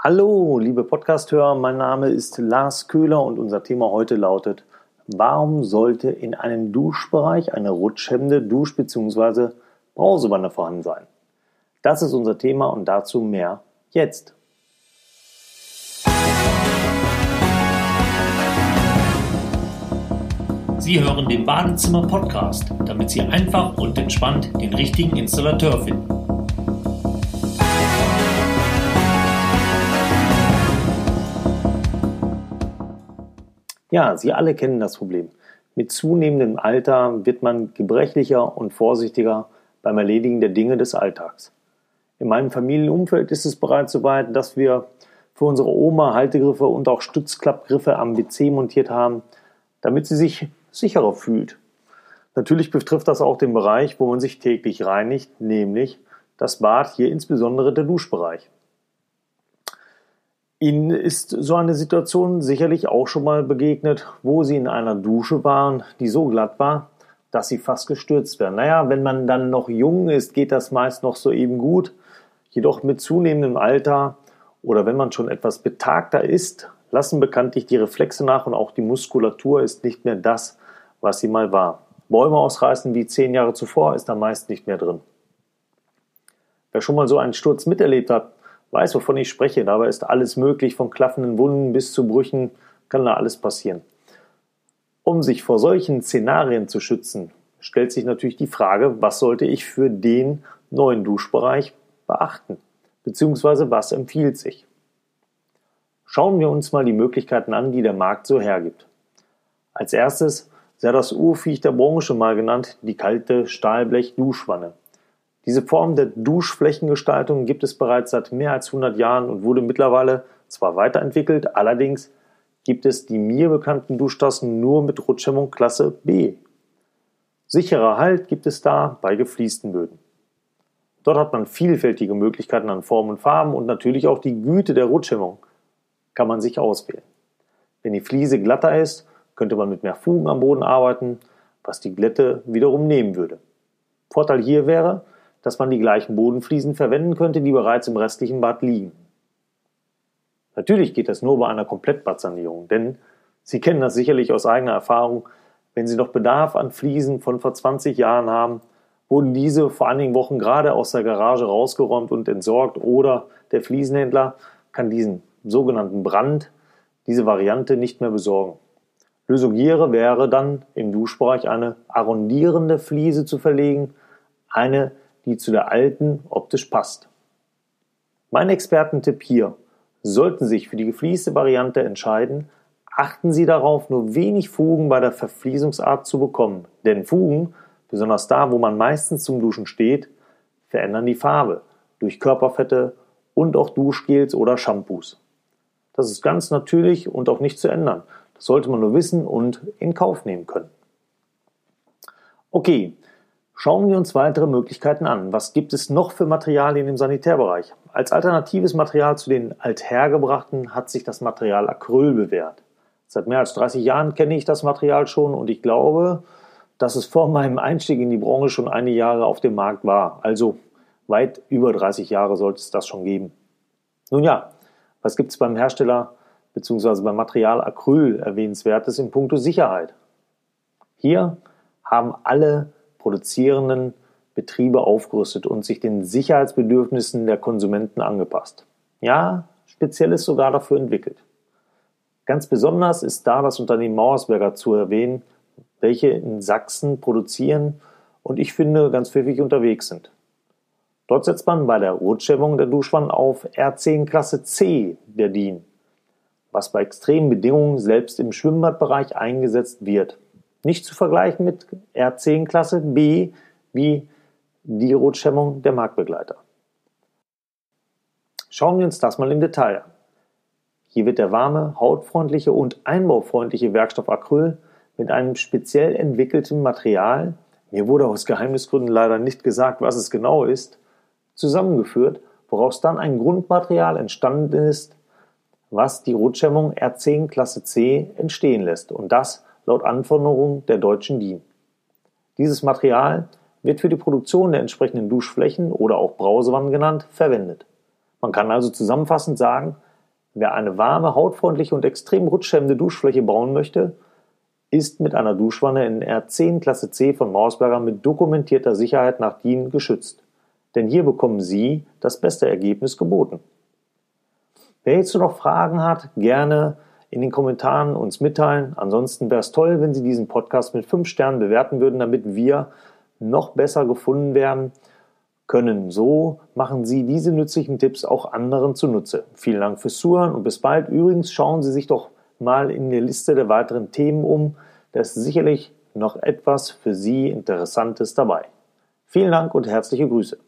Hallo, liebe Podcasthörer, mein Name ist Lars Köhler und unser Thema heute lautet, warum sollte in einem Duschbereich eine rutschhemmende Dusch- bzw. Brausewanne vorhanden sein? Das ist unser Thema und dazu mehr jetzt. Sie hören den Badezimmer Podcast, damit Sie einfach und entspannt den richtigen Installateur finden. Ja, Sie alle kennen das Problem. Mit zunehmendem Alter wird man gebrechlicher und vorsichtiger beim Erledigen der Dinge des Alltags. In meinem Familienumfeld ist es bereits so weit, dass wir für unsere Oma Haltegriffe und auch Stützklappgriffe am WC montiert haben, damit sie sich sicherer fühlt. Natürlich betrifft das auch den Bereich, wo man sich täglich reinigt, nämlich das Bad, hier insbesondere der Duschbereich. Ihnen ist so eine Situation sicherlich auch schon mal begegnet, wo Sie in einer Dusche waren, die so glatt war, dass Sie fast gestürzt werden. Naja, wenn man dann noch jung ist, geht das meist noch so eben gut. Jedoch mit zunehmendem Alter oder wenn man schon etwas betagter ist, lassen bekanntlich die Reflexe nach und auch die Muskulatur ist nicht mehr das, was sie mal war. Bäume ausreißen wie zehn Jahre zuvor ist da meist nicht mehr drin. Wer schon mal so einen Sturz miterlebt hat, weiß, wovon ich spreche. Dabei ist alles möglich, von klaffenden Wunden bis zu Brüchen kann da alles passieren. Um sich vor solchen Szenarien zu schützen, stellt sich natürlich die Frage, was sollte ich für den neuen Duschbereich beachten? Beziehungsweise was empfiehlt sich? Schauen wir uns mal die Möglichkeiten an, die der Markt so hergibt. Als erstes sei das Urviech der Branche mal genannt, die kalte Stahlblech-Duschwanne. Diese Form der Duschflächengestaltung gibt es bereits seit mehr als 100 Jahren und wurde mittlerweile zwar weiterentwickelt, allerdings gibt es die mir bekannten Duschtassen nur mit Rutschhemmung Klasse B. Sicherer Halt gibt es da bei gefliesten Böden. Dort hat man vielfältige Möglichkeiten an Formen und Farben und natürlich auch die Güte der Rutschhemmung kann man sich auswählen. Wenn die Fliese glatter ist, könnte man mit mehr Fugen am Boden arbeiten, was die Glätte wiederum nehmen würde. Vorteil hier wäre, dass man die gleichen Bodenfliesen verwenden könnte, die bereits im restlichen Bad liegen. Natürlich geht das nur bei einer Komplettbadsanierung, denn Sie kennen das sicherlich aus eigener Erfahrung, wenn Sie noch Bedarf an Fliesen von vor 20 Jahren haben, wurden diese vor einigen Wochen gerade aus der Garage rausgeräumt und entsorgt oder der Fliesenhändler kann diesen sogenannten Brand, diese Variante nicht mehr besorgen. Lösung hier wäre dann im Duschbereich eine arrondierende Fliese zu verlegen, eine die zu der alten optisch passt. Mein Expertentipp hier, sollten Sie sich für die geflieste Variante entscheiden, achten Sie darauf, nur wenig Fugen bei der Verfließungsart zu bekommen, denn Fugen, besonders da, wo man meistens zum Duschen steht, verändern die Farbe durch Körperfette und auch Duschgels oder Shampoos. Das ist ganz natürlich und auch nicht zu ändern. Das sollte man nur wissen und in Kauf nehmen können. Okay, Schauen wir uns weitere Möglichkeiten an. Was gibt es noch für Materialien im Sanitärbereich? Als alternatives Material zu den althergebrachten hat sich das Material Acryl bewährt. Seit mehr als 30 Jahren kenne ich das Material schon und ich glaube, dass es vor meinem Einstieg in die Branche schon einige Jahre auf dem Markt war. Also weit über 30 Jahre sollte es das schon geben. Nun ja, was gibt es beim Hersteller bzw. beim Material Acryl erwähnenswertes in puncto Sicherheit? Hier haben alle produzierenden Betriebe aufgerüstet und sich den Sicherheitsbedürfnissen der Konsumenten angepasst. Ja, speziell ist sogar dafür entwickelt. Ganz besonders ist da das Unternehmen Mauersberger zu erwähnen, welche in Sachsen produzieren und ich finde ganz pfiffig unterwegs sind. Dort setzt man bei der Rutschhemmung der Duschwannen auf R10 Klasse C der DIN, was bei extremen Bedingungen selbst im Schwimmbadbereich eingesetzt wird. Nicht zu vergleichen mit R10 Klasse B wie die Rotschämmung der Marktbegleiter. Schauen wir uns das mal im Detail an. Hier wird der warme, hautfreundliche und einbaufreundliche Werkstoff Acryl mit einem speziell entwickelten Material, mir wurde aus Geheimnisgründen leider nicht gesagt, was es genau ist, zusammengeführt, woraus dann ein Grundmaterial entstanden ist, was die Rotschämmung R10 Klasse C entstehen lässt und das laut Anforderungen der deutschen DIN. Dieses Material wird für die Produktion der entsprechenden Duschflächen oder auch Brausewannen genannt verwendet. Man kann also zusammenfassend sagen, Wer eine warme, hautfreundliche und extrem rutschhemmende Duschfläche bauen möchte, ist mit einer Duschwanne in R10 Klasse C von Mausberger mit dokumentierter Sicherheit nach DIN geschützt. Denn hier bekommen Sie das beste Ergebnis geboten. Wer jetzt noch Fragen hat, gerne in den Kommentaren uns mitteilen. Ansonsten wäre es toll, wenn Sie diesen Podcast mit 5 Sternen bewerten würden, damit wir noch besser gefunden werden können. So machen Sie diese nützlichen Tipps auch anderen zunutze. Vielen Dank fürs Zuhören und bis bald. Übrigens schauen Sie sich doch mal in der Liste der weiteren Themen um. Da ist sicherlich noch etwas für Sie Interessantes dabei. Vielen Dank und herzliche Grüße.